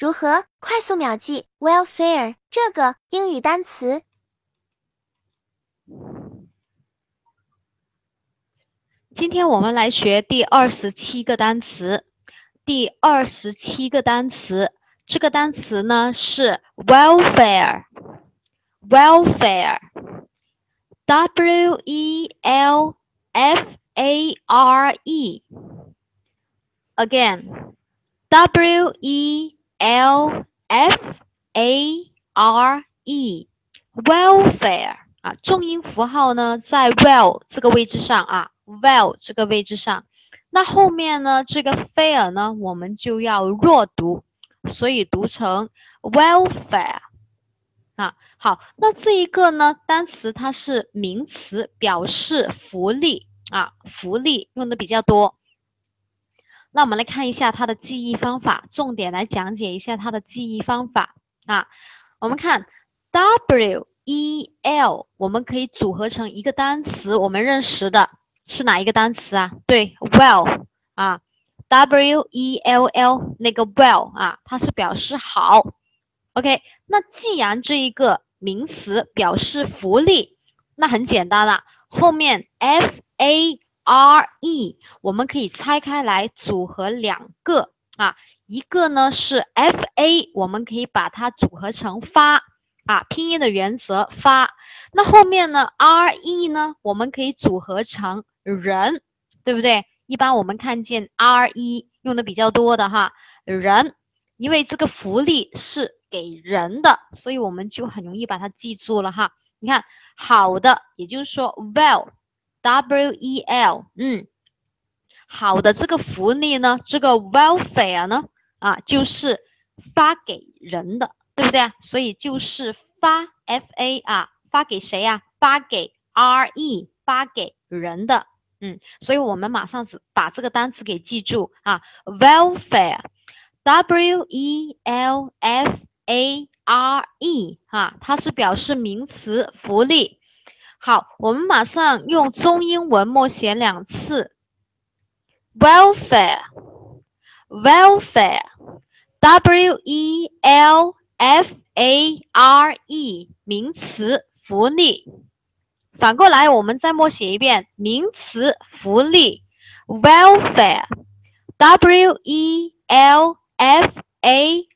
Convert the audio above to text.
如何快速秒记 welfare 这个英语单词？今天我们来学第二十七个单词。第二十七个单词，这个单词呢是 welfare，welfare，w e l f a r e。Again，w e l f a r e，welfare 啊，重音符号呢在 well 这个位置上啊，well 这个位置上。那后面呢？这个 fair 呢，我们就要弱读，所以读成 welfare 啊。好，那这一个呢单词它是名词，表示福利啊，福利用的比较多。那我们来看一下它的记忆方法，重点来讲解一下它的记忆方法啊。我们看 w e l，我们可以组合成一个单词，我们认识的。是哪一个单词啊？对，well 啊，w e l l 那个 well 啊，它是表示好。OK，那既然这一个名词表示福利，那很简单了，后面 f a r e 我们可以拆开来组合两个啊，一个呢是 f a，我们可以把它组合成发啊，拼音的原则发。那后面呢 r e 呢，我们可以组合成。人，对不对？一般我们看见 R E 用的比较多的哈，人，因为这个福利是给人的，所以我们就很容易把它记住了哈。你看，好的，也就是说 Well W E L，嗯，好的，这个福利呢，这个 welfare 呢，啊，就是发给人的，对不对？所以就是发 F A 啊，发给谁呀？发给 R E，发给人的。嗯，所以我们马上把这个单词给记住啊，welfare，w e l f a r e，哈，它是表示名词福利。好，我们马上用中英文默写两次，welfare，welfare，w e l f a r e，名词福利。反过来，我们再默写一遍名词福利，welfare，w e l f a